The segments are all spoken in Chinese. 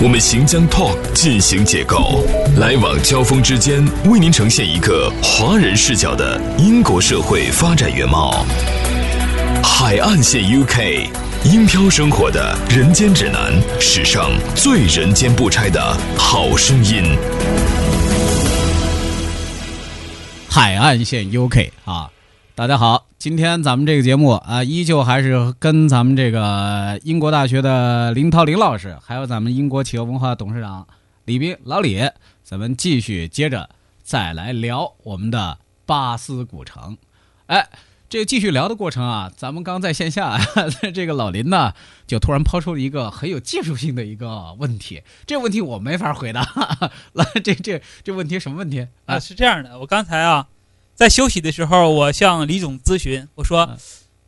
我们行将 Talk 进行解构，来往交锋之间，为您呈现一个华人视角的英国社会发展原貌。海岸线 UK，英漂生活的人间指南，史上最人间不拆的好声音。海岸线 UK 啊，大家好，今天咱们这个节目啊，依旧还是跟咱们这个英国大学的林涛林老师，还有咱们英国企业文化董事长李斌老李，咱们继续接着再来聊我们的巴斯古城。哎，这个继续聊的过程啊，咱们刚在线下，这个老林呢就突然抛出了一个很有技术性的一个问题，这问题我没法回答。来，这这这问题什么问题啊？是这样的，我刚才啊。在休息的时候，我向李总咨询，我说：“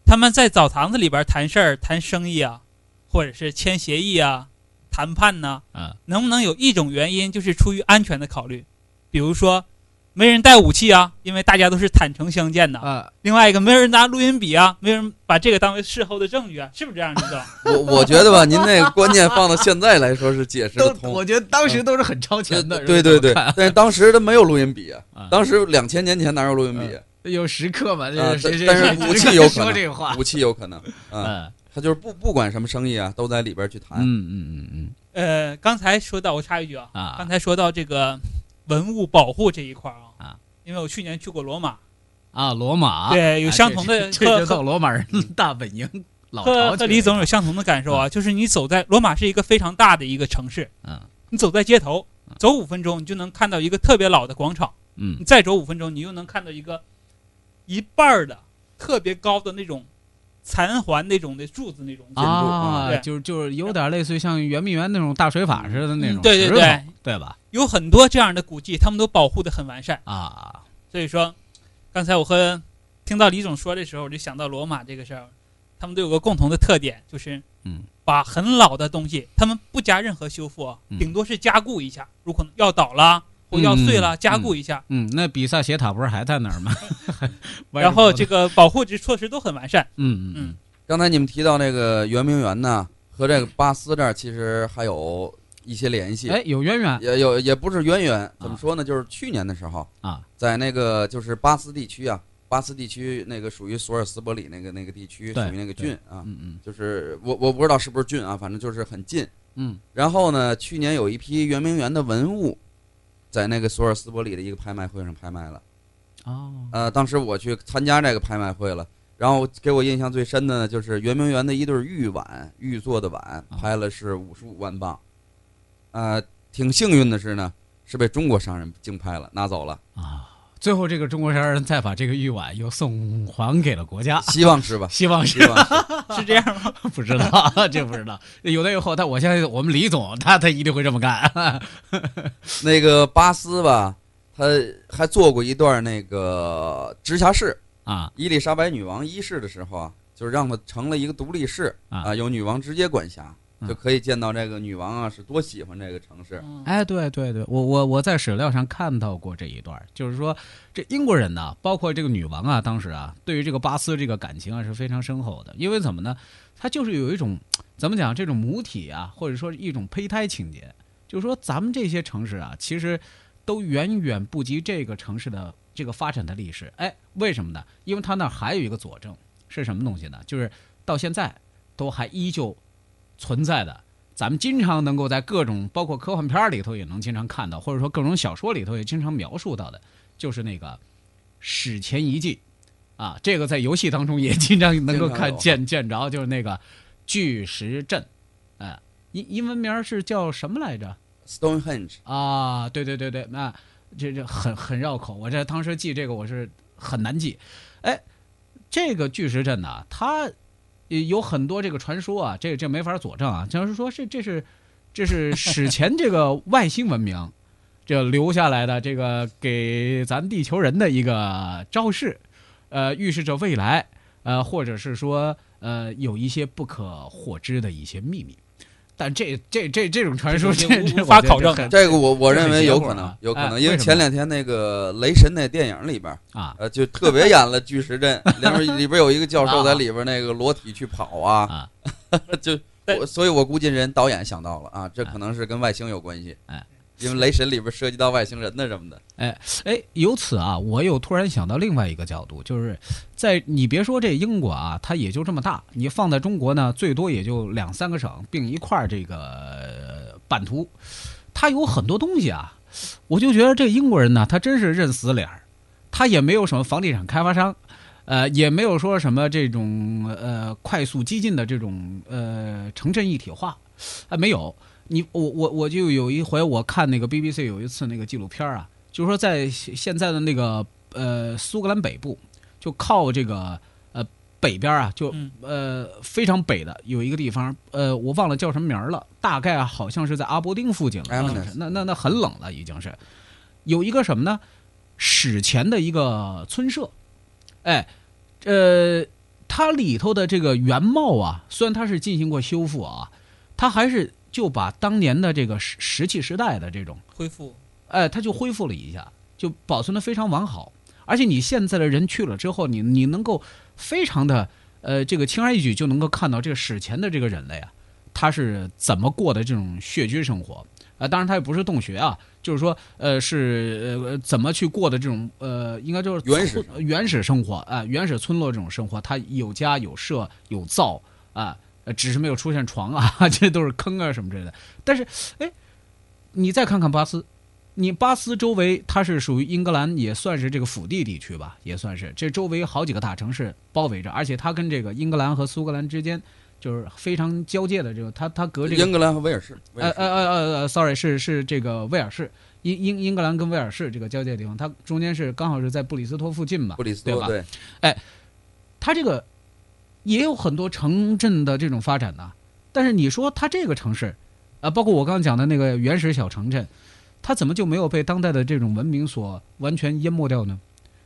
他们在澡堂子里边谈事儿、谈生意啊，或者是签协议啊、谈判呢，啊，能不能有一种原因就是出于安全的考虑，比如说。”没人带武器啊，因为大家都是坦诚相见的啊。另外一个，没人拿录音笔啊，没人把这个当为事后的证据啊，是不是这样？李总，我我觉得吧，您那个观念放到现在来说是解释不通。我觉得当时都是很超前的。对对对，但是当时他没有录音笔啊，当时两千年前哪有录音笔？有时刻嘛，但是武器有可能，武器有可能。嗯，他就是不不管什么生意啊，都在里边去谈。嗯嗯嗯嗯。呃，刚才说到，我插一句啊，啊，刚才说到这个。文物保护这一块啊啊，因为我去年去过罗马，啊，罗马。对有相同的和罗马人大本营，和和李总有相同的感受啊，就是你走在罗马是一个非常大的一个城市，嗯，你走在街头，走五分钟你就能看到一个特别老的广场，嗯，你再走五分钟你又能看到一个一半的特别高的那种。残环那种的柱子那种建筑啊，就是就是有点类似于像圆明园那种大水法似的那种，对对对，对吧？有很多这样的古迹，他们都保护的很完善啊。所以说，刚才我和听到李总说的时候，我就想到罗马这个事儿，他们都有个共同的特点，就是嗯，把很老的东西，他们不加任何修复，顶多是加固一下，如果要倒了。要碎了，加固一下。嗯，那比萨斜塔不是还在那儿吗？然后这个保护这措施都很完善。嗯嗯嗯。刚才你们提到那个圆明园呢，和这个巴斯这儿其实还有一些联系。哎，有渊源？也有，也不是渊源。怎么说呢？就是去年的时候啊，在那个就是巴斯地区啊，巴斯地区那个属于索尔斯伯里那个那个地区，属于那个郡啊。嗯嗯。就是我我不知道是不是郡啊，反正就是很近。嗯。然后呢，去年有一批圆明园的文物。在那个索尔斯伯里的一个拍卖会上拍卖了，哦，呃，当时我去参加这个拍卖会了，然后给我印象最深的呢，就是圆明园的一对玉碗，玉做的碗，拍了是五十五万镑，呃，挺幸运的是呢，是被中国商人竞拍了，拿走了。啊。最后，这个中国商人再把这个玉碗又送还给了国家，希望是吧？希望是吧，是这样吗？不知道，这不知道。有的以后，但我相信我们李总，他他一定会这么干。那个巴斯吧，他还做过一段那个直辖市啊。伊丽莎白女王一世的时候啊，就是让他成了一个独立市啊，由女王直接管辖。就可以见到这个女王啊，是多喜欢这个城市。哎，对对对，我我我在史料上看到过这一段，就是说这英国人呢，包括这个女王啊，当时啊，对于这个巴斯这个感情啊是非常深厚的。因为怎么呢？他就是有一种怎么讲，这种母体啊，或者说一种胚胎情节。就是说，咱们这些城市啊，其实都远远不及这个城市的这个发展的历史。哎，为什么呢？因为他那还有一个佐证是什么东西呢？就是到现在都还依旧。存在的，咱们经常能够在各种包括科幻片里头也能经常看到，或者说各种小说里头也经常描述到的，就是那个史前遗迹啊，这个在游戏当中也经常能够看 见见着，就是那个巨石阵，哎，英英文名是叫什么来着？Stonehenge 啊，对对对对，那这这很很绕口，我这当时记这个我是很难记，哎，这个巨石阵呢，它。有很多这个传说啊，这这没法佐证啊。就是说，这这是这是史前这个外星文明，这留下来的这个给咱地球人的一个昭示，呃，预示着未来，呃，或者是说，呃，有一些不可获知的一些秘密。但这这这这种传说这这发考证。这个我我认为有可能，有可能，因为前两天那个雷神那电影里边啊，呃，就特别演了巨石阵，里边里边有一个教授在里边那个裸体去跑啊，就，所以我估计人导演想到了啊，这可能是跟外星有关系。哎。因为雷神里边涉及到外星人的什么的，哎哎，由此啊，我又突然想到另外一个角度，就是在你别说这英国啊，它也就这么大，你放在中国呢，最多也就两三个省并一块儿这个版图，它有很多东西啊，我就觉得这英国人呢，他真是认死理儿，他也没有什么房地产开发商，呃，也没有说什么这种呃快速激进的这种呃城镇一体化，啊，没有。你我我我就有一回我看那个 BBC 有一次那个纪录片啊，就是说在现在的那个呃苏格兰北部，就靠这个呃北边啊，就呃非常北的有一个地方，呃我忘了叫什么名了，大概好像是在阿伯丁附近了，那那那很冷了已经是，有一个什么呢？史前的一个村舍，哎，呃，它里头的这个原貌啊，虽然它是进行过修复啊，它还是。就把当年的这个石石器时代的这种恢复，哎，它就恢复了一下，就保存的非常完好。而且你现在的人去了之后，你你能够非常的呃，这个轻而易举就能够看到这个史前的这个人类啊，他是怎么过的这种穴居生活啊。当然，他也不是洞穴啊，就是说呃，是呃怎么去过的这种呃，应该就是原始原始生活啊，原始村落这种生活，他有家有舍有灶啊。呃，只是没有出现床啊，这都是坑啊什么之类的。但是，哎，你再看看巴斯，你巴斯周围它是属于英格兰，也算是这个腹地地区吧，也算是这周围好几个大城市包围着，而且它跟这个英格兰和苏格兰之间就是非常交界的这个，它它隔这个英格兰和威尔士，呃呃呃呃，sorry，是是这个威尔士，英英英格兰跟威尔士这个交界的地方，它中间是刚好是在布里斯托附近吧，布里斯托对吧对，哎，它这个。也有很多城镇的这种发展呢，但是你说它这个城市，啊，包括我刚刚讲的那个原始小城镇，它怎么就没有被当代的这种文明所完全淹没掉呢？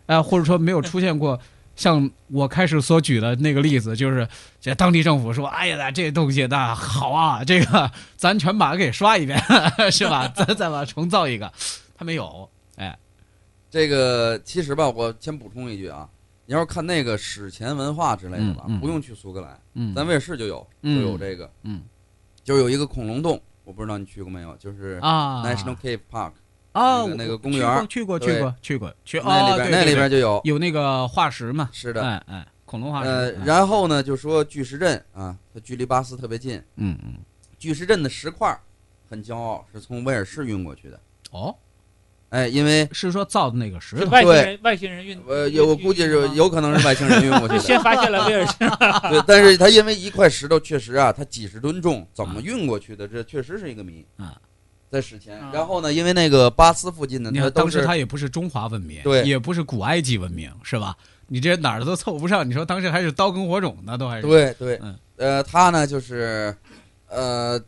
啊，或者说没有出现过像我开始所举的那个例子，就是这当地政府说：“哎呀，这东西那好啊，这个咱全把它给刷一遍，是吧？咱再把它重造一个。”它没有，哎，这个其实吧，我先补充一句啊。你要是看那个史前文化之类的吧，不用去苏格兰，咱威尔士就有，就有这个，嗯，就有一个恐龙洞，我不知道你去过没有，就是啊，National Cave Park，啊，那个公园，去过，去过，去过，去那里边，那里边就有有那个化石嘛，是的，哎哎，恐龙化石。呃，然后呢，就说巨石阵啊，它距离巴斯特别近，嗯嗯，巨石阵的石块很骄傲，是从威尔士运过去的。哦。哎，因为是说造的那个石头，外星人外星人运，呃，有估计是有可能是外星人运过去的。先发现了威尔士，对，但是他因为一块石头确实啊，它几十吨重，怎么运过去的？这确实是一个谜啊，在史前。然后呢，因为那个巴斯附近的，看当时它也不是中华文明，对，也不是古埃及文明，是吧？你这哪儿都凑不上。你说当时还是刀耕火种呢，都还是对对，嗯，呃，他呢就是，呃，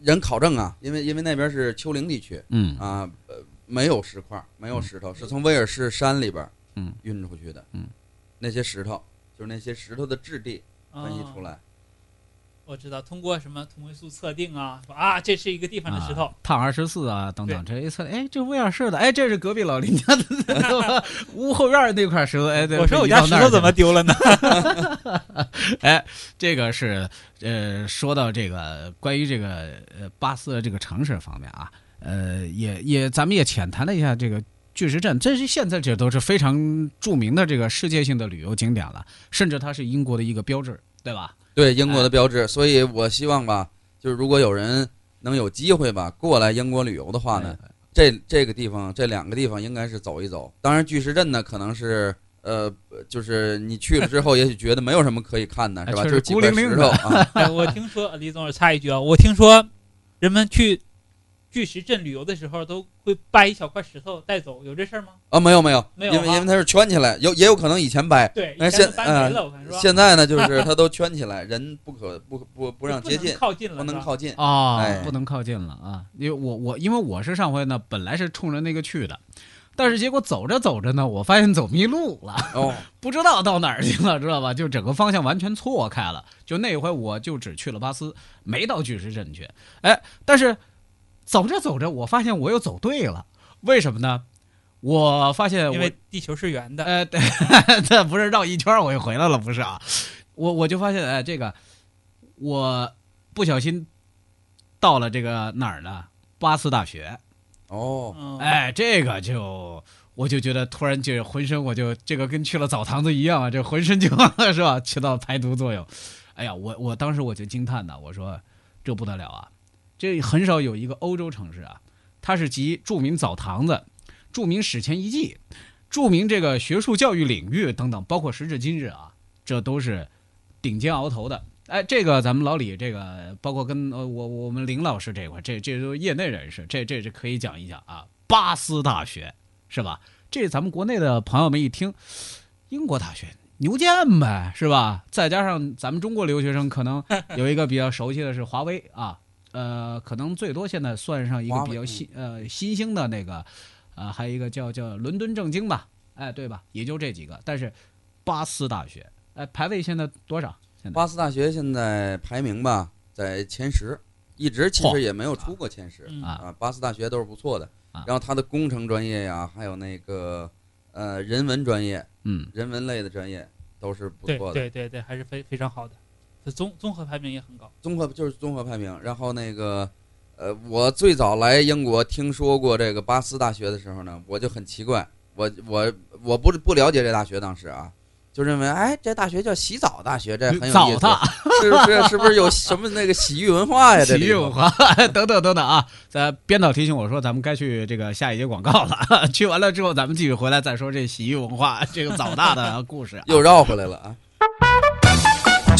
人考证啊，因为因为那边是丘陵地区，嗯啊，呃。没有石块，没有石头，是从威尔士山里边嗯运出去的。嗯，那些石头就是那些石头的质地分析出来。我知道，通过什么同位素测定啊，说啊，这是一个地方的石头，碳二十四啊等等，这一测，哎，这威尔士的，哎，这是隔壁老林家的 屋后院那块石头，哎，我说我家石头怎么丢了呢？哎，这个是呃，说到这个关于这个呃巴斯这个城市方面啊。呃，也也，咱们也浅谈了一下这个巨石阵，这是现在这都是非常著名的这个世界性的旅游景点了，甚至它是英国的一个标志，对吧？对，英国的标志。所以我希望吧，就是如果有人能有机会吧过来英国旅游的话呢，这这个地方这两个地方应该是走一走。当然，巨石阵呢，可能是呃，就是你去了之后，也许觉得没有什么可以看的，是吧？就是孤零零石头啊。我听说李总，插一句啊，我听说人们去。巨石阵旅游的时候都会掰一小块石头带走，有这事儿吗？啊，没有没有，没有，因为因为它是圈起来，有也有可能以前掰，对，现嗯，现在呢就是它都圈起来，人不可不不不让接近，靠近了，不能靠近啊，不能靠近了啊！因为我我因为我是上回呢，本来是冲着那个去的，但是结果走着走着呢，我发现走迷路了，哦，不知道到哪儿去了，知道吧？就整个方向完全错开了。就那回我就只去了巴斯，没到巨石阵去，哎，但是。走着走着，我发现我又走对了，为什么呢？我发现因为地球是圆的，呃，对，这不是绕一圈我又回来了，不是啊？我我就发现，哎，这个我不小心到了这个哪儿呢？巴斯大学。哦，哎，这个就我就觉得突然就浑身我就这个跟去了澡堂子一样啊，这浑身就 是吧，起到排毒作用。哎呀，我我当时我就惊叹呐，我说这不得了啊！这很少有一个欧洲城市啊，它是集著名澡堂子、著名史前遗迹、著名这个学术教育领域等等，包括时至今日啊，这都是顶尖鳌头的。哎，这个咱们老李，这个包括跟呃我我们林老师这块，这这都业内人士，这这这可以讲一讲啊。巴斯大学是吧？这咱们国内的朋友们一听，英国大学牛剑呗，是吧？再加上咱们中国留学生，可能有一个比较熟悉的是华为啊。呃，可能最多现在算上一个比较新呃新兴的那个，啊，还有一个叫叫伦敦政经吧，哎，对吧？也就这几个。但是巴斯大学，哎，排位现在多少？巴斯大学现在排名吧，在前十，一直其实也没有出过前十啊。巴斯大学都是不错的，然后它的工程专业呀，还有那个呃人文专业，嗯，人文类的专业都是不错的，对对对，还是非非常好的。综综合排名也很高，综合就是综合排名。然后那个，呃，我最早来英国听说过这个巴斯大学的时候呢，我就很奇怪，我我我不不了解这大学，当时啊，就认为哎，这大学叫洗澡大学，这很有意思，是不是？是不是有什么那个洗浴文化呀？洗浴文化等等等等啊！咱编导提醒我说，咱们该去这个下一节广告了。去完了之后，咱们继续回来再说这洗浴文化这个澡大的故事，又绕回来了啊。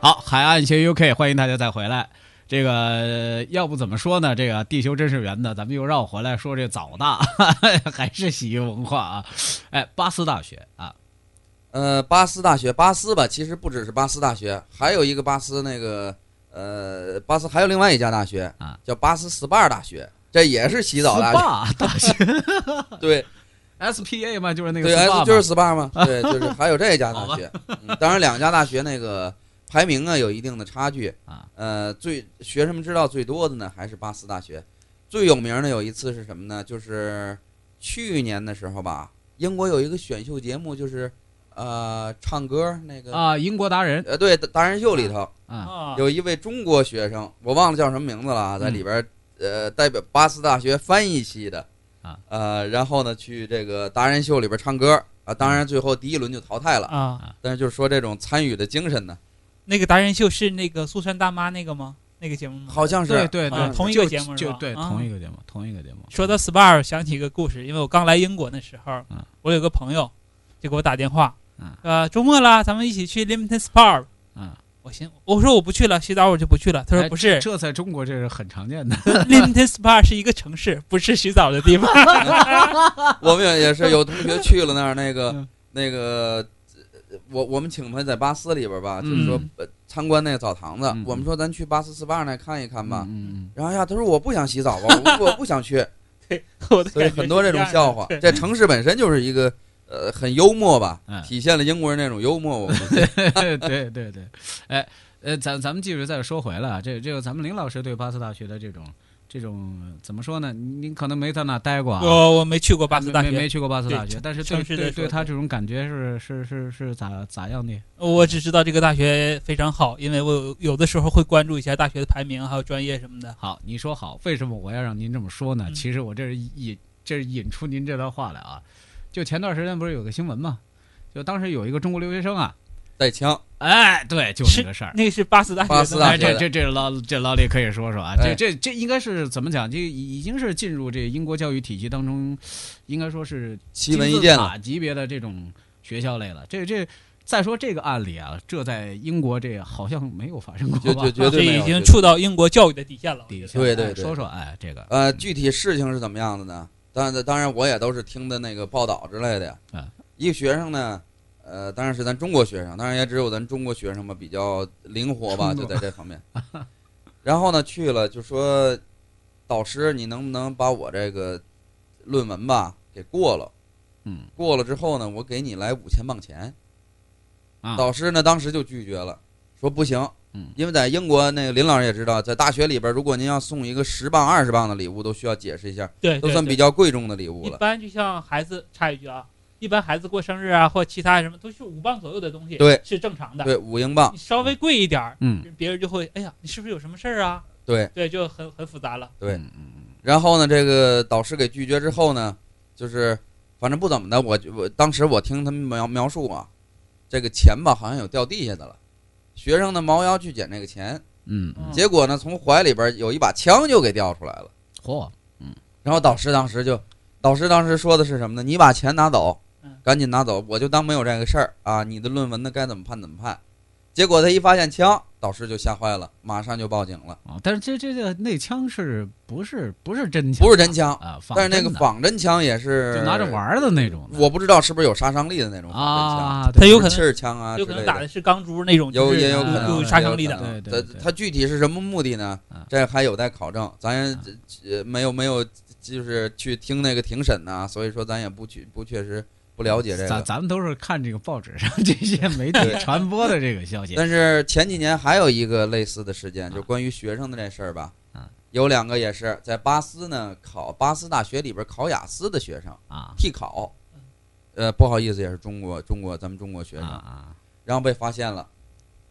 好，海岸线 UK，欢迎大家再回来。这个要不怎么说呢？这个地球真是圆的，咱们又绕回来说这早大，还是洗浴文化啊？哎，巴斯大学啊，呃，巴斯大学，巴斯吧，其实不只是巴斯大学，还有一个巴斯那个，呃，巴斯还有另外一家大学啊，叫巴斯 SPA 大学，这也是洗澡大学，对，SPA 嘛，就是那个对，S 就是 SPA 嘛，对，就是 还有这一家大学，当然两家大学那个。排名啊有一定的差距。啊，呃，最学生们知道最多的呢还是巴斯大学，最有名的有一次是什么呢？就是去年的时候吧，英国有一个选秀节目，就是呃唱歌那个啊，英国达人，呃对，达人秀里头啊，有一位中国学生，我忘了叫什么名字了，在里边呃代表巴斯大学翻译系的。啊，呃，然后呢去这个达人秀里边唱歌啊，当然最后第一轮就淘汰了。啊，但是就是说这种参与的精神呢。那个达人秀是那个苏珊大妈那个吗？那个节目吗？好像是，对对对，同一个节目是吧？对，同一个节目，同一个节目。说到 SPA，想起一个故事，因为我刚来英国那时候，我有个朋友就给我打电话，呃，周末了，咱们一起去 Limited SPA。嗯，我行，我说我不去了，洗澡我就不去了。他说不是，这在中国这是很常见的。Limited SPA 是一个城市，不是洗澡的地方。我们也是有同学去了那儿，那个那个。我我们请他在巴斯里边吧，就是说参观那个澡堂子。我们说咱去巴斯 SPA 那看一看吧。然后呀，他说我不想洗澡吧，我 我不想去。对，所以很多这种笑话。这城市本身就是一个呃很幽默吧，体现了英国人那种幽默。我们 对对对，哎呃，咱咱们继续再说回来啊，这这个咱们林老师对巴斯大学的这种。这种怎么说呢？您可能没在那待过啊。我我没去过巴斯大学，没去过巴斯大学，但是对对对他这种感觉是是是是咋咋样的？我只知道这个大学非常好，因为我有的时候会关注一下大学的排名，还有专业什么的。好，你说好，为什么我要让您这么说呢？其实我这是引这是引出您这段话来啊。就前段时间不是有个新闻嘛？就当时有一个中国留学生啊。带枪，哎，对，就这个事儿。那是巴斯大学，巴斯大学。这这这老这老李可以说说啊，这这这应该是怎么讲？这已经是进入这英国教育体系当中，应该说是奇闻异见了级别的这种学校类了。这这再说这个案例啊，这在英国这好像没有发生过吧？绝绝对这已经触到英国教育的底线了。底线，对对对。说说哎，这个呃，具体事情是怎么样的呢？当然当然，我也都是听的那个报道之类的。嗯，一个学生呢。呃，当然是咱中国学生，当然也只有咱中国学生吧，比较灵活吧，就在这方面。然后呢，去了就说，导师，你能不能把我这个论文吧给过了？嗯，过了之后呢，我给你来五千镑钱。导师呢，当时就拒绝了，说不行。嗯，因为在英国，那个林老师也知道，在大学里边，如果您要送一个十磅、二十磅的礼物，都需要解释一下，对，都算比较贵重的礼物了。一般就像孩子插一句啊。一般孩子过生日啊，或其他什么，都是五磅左右的东西，对，是正常的。对，五英镑，稍微贵一点儿，嗯，别人就会，哎呀，你是不是有什么事儿啊？对，对，就很很复杂了。对，然后呢，这个导师给拒绝之后呢，就是反正不怎么的，我我当时我听他们描描述啊，这个钱吧好像有掉地下的了，学生呢猫腰去捡那个钱，嗯，结果呢从怀里边有一把枪就给掉出来了，嚯，嗯，然后导师当时就，导师当时说的是什么呢？你把钱拿走。赶紧拿走，我就当没有这个事儿啊！你的论文呢，该怎么判怎么判。结果他一发现枪，导师就吓坏了，马上就报警了啊！但是这这这那枪是不是不是真枪？不是真枪啊！但是那个仿真枪也是就拿着玩的那种。我不知道是不是有杀伤力的那种啊？他有可能气儿枪啊，有可能打的是钢珠那种，有也有可能有杀伤力的。对对。他具体是什么目的呢？这还有待考证，咱也没有没有就是去听那个庭审呐，所以说咱也不去不确实。不了解这个，咱咱们都是看这个报纸上 这些媒体传播的这个消息。但是前几年还有一个类似的事件，就关于学生的这事儿吧。有两个也是在巴斯呢考巴斯大学里边考雅思的学生啊，替考。呃，不好意思，也是中国中国咱们中国学生啊，然后被发现了，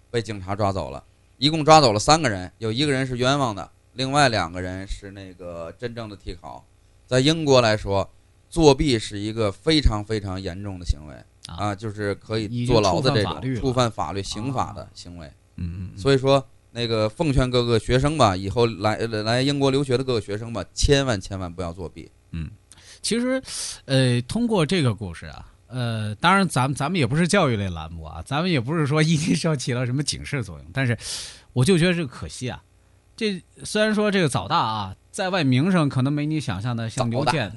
被警察抓走了。一共抓走了三个人，有一个人是冤枉的，另外两个人是那个真正的替考。在英国来说。作弊是一个非常非常严重的行为啊，就是可以坐牢的这种触犯法律刑法的行为。嗯嗯。所以说，那个奉劝各个学生吧，以后来来英国留学的各个学生吧，千万千万不要作弊。嗯，其实，呃，通过这个故事啊，呃，当然咱们咱们也不是教育类栏目啊，咱们也不是说 一定是要起到什么警示作用，但是我就觉得这个可惜啊。这虽然说这个早大啊。在外名声可能没你想象的像牛剑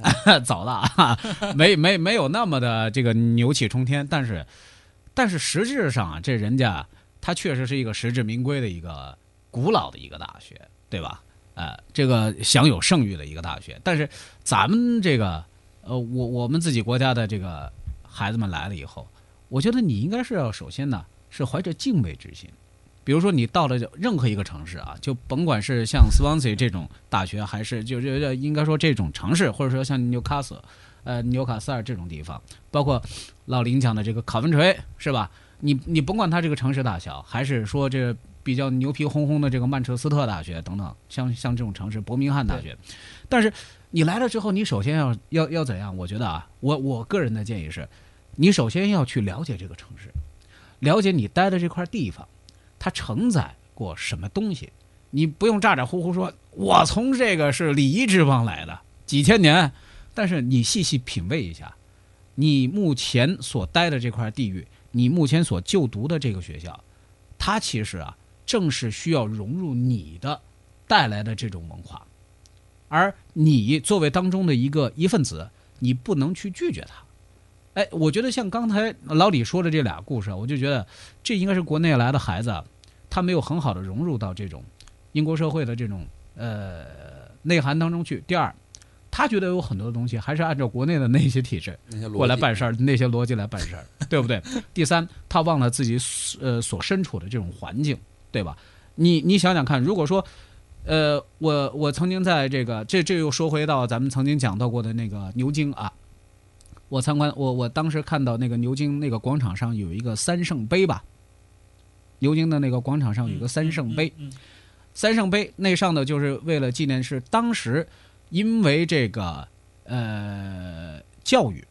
早大，没没没有那么的这个牛气冲天，但是但是实质上啊，这人家他确实是一个实至名归的一个古老的一个大学，对吧？呃，这个享有盛誉的一个大学。但是咱们这个呃，我我们自己国家的这个孩子们来了以后，我觉得你应该是要首先呢是怀着敬畏之心。比如说，你到了任何一个城市啊，就甭管是像 Swansea 这种大学，还是就就应该说这种城市，或者说像纽卡斯，呃，纽卡斯尔这种地方，包括老林讲的这个考文垂，是吧？你你甭管它这个城市大小，还是说这比较牛皮哄哄的这个曼彻斯特大学等等，像像这种城市，伯明翰大学，但是你来了之后，你首先要要要怎样？我觉得啊，我我个人的建议是，你首先要去了解这个城市，了解你待的这块地方。它承载过什么东西？你不用咋咋呼呼说，我从这个是礼仪之邦来的几千年，但是你细细品味一下，你目前所待的这块地域，你目前所就读的这个学校，它其实啊，正是需要融入你的带来的这种文化，而你作为当中的一个一份子，你不能去拒绝它。哎，我觉得像刚才老李说的这俩故事，我就觉得这应该是国内来的孩子，他没有很好的融入到这种英国社会的这种呃内涵当中去。第二，他觉得有很多东西还是按照国内的那些体制过来办事儿，那些逻辑来办事儿，对不对？第三，他忘了自己呃所身处的这种环境，对吧？你你想想看，如果说呃我我曾经在这个这这又说回到咱们曾经讲到过的那个牛津啊。我参观，我我当时看到那个牛津那个广场上有一个三圣碑吧，牛津的那个广场上有个三圣碑，三圣碑那上的就是为了纪念是当时因为这个呃教育，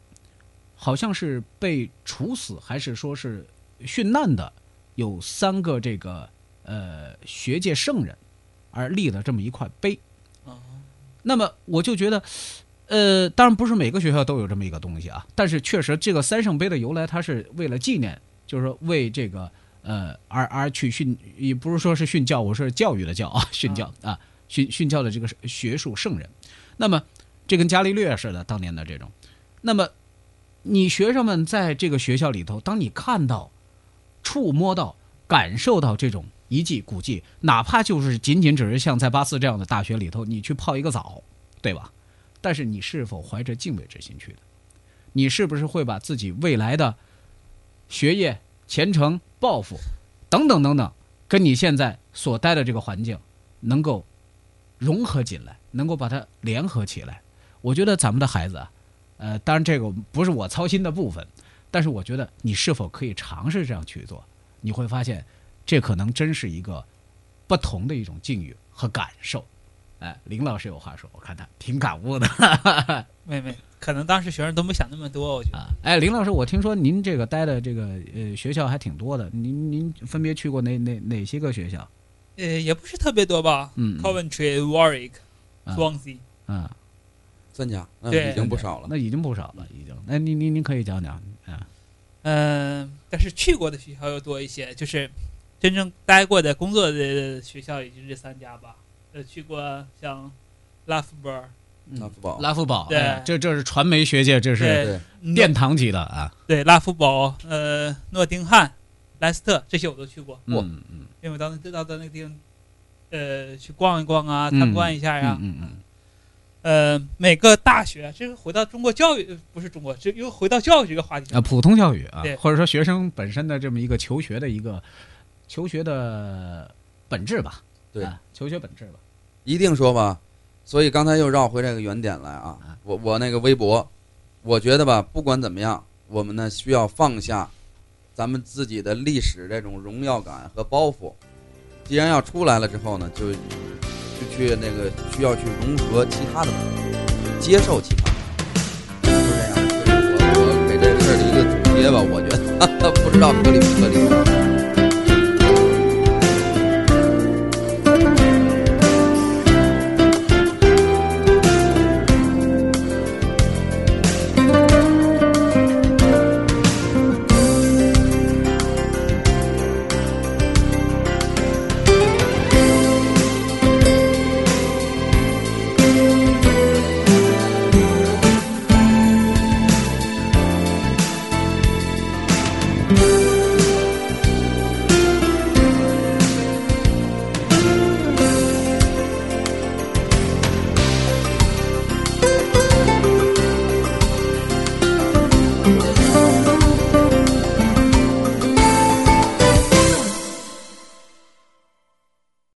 好像是被处死还是说是殉难的，有三个这个呃学界圣人而立了这么一块碑，那么我就觉得。呃，当然不是每个学校都有这么一个东西啊，但是确实这个三圣杯的由来，它是为了纪念，就是说为这个呃而而去训，也不是说是训教，我是教育的教啊，训教啊，训训教的这个学术圣人。那么这跟伽利略似的当年的这种，那么你学生们在这个学校里头，当你看到、触摸到、感受到这种遗迹古迹，哪怕就是仅仅只是像在巴斯这样的大学里头，你去泡一个澡，对吧？但是你是否怀着敬畏之心去的？你是不是会把自己未来的学业、前程、抱负等等等等，跟你现在所待的这个环境能够融合进来，能够把它联合起来？我觉得咱们的孩子啊，呃，当然这个不是我操心的部分，但是我觉得你是否可以尝试这样去做？你会发现，这可能真是一个不同的一种境遇和感受。哎，林老师有话说，我看他挺感悟的。妹妹，可能当时学生都没想那么多，我觉得。哎，林老师，我听说您这个待的这个呃学校还挺多的，您您分别去过哪哪哪些个学校？呃，也不是特别多吧。嗯，Coventry、Warwick、Swansea。嗯，真假？对，已经不少了。那已经不少了，已经。那您您您可以讲讲啊。嗯，但是去过的学校要多一些，就是真正待过的工作的学校也就这三家吧。呃，去过像拉夫堡、拉夫堡、拉夫堡，对，这这是传媒学界，这是殿堂级的啊。对，拉夫堡、呃，诺丁汉、莱斯特这些我都去过。嗯嗯，因为到那到到那个地方，呃，去逛一逛啊，参观一下呀。嗯嗯。呃，每个大学，这个回到中国教育，不是中国，这又回到教育这个话题啊，普通教育啊，或者说学生本身的这么一个求学的一个求学的本质吧。对，求学本质吧，一定说吧，所以刚才又绕回这个原点来啊。我我那个微博，我觉得吧，不管怎么样，我们呢需要放下咱们自己的历史这种荣耀感和包袱。既然要出来了之后呢，就就去那个需要去融合其他的，接受其他。就这样，我我给这事儿的一个总结吧，我觉得 不知道合理不合理。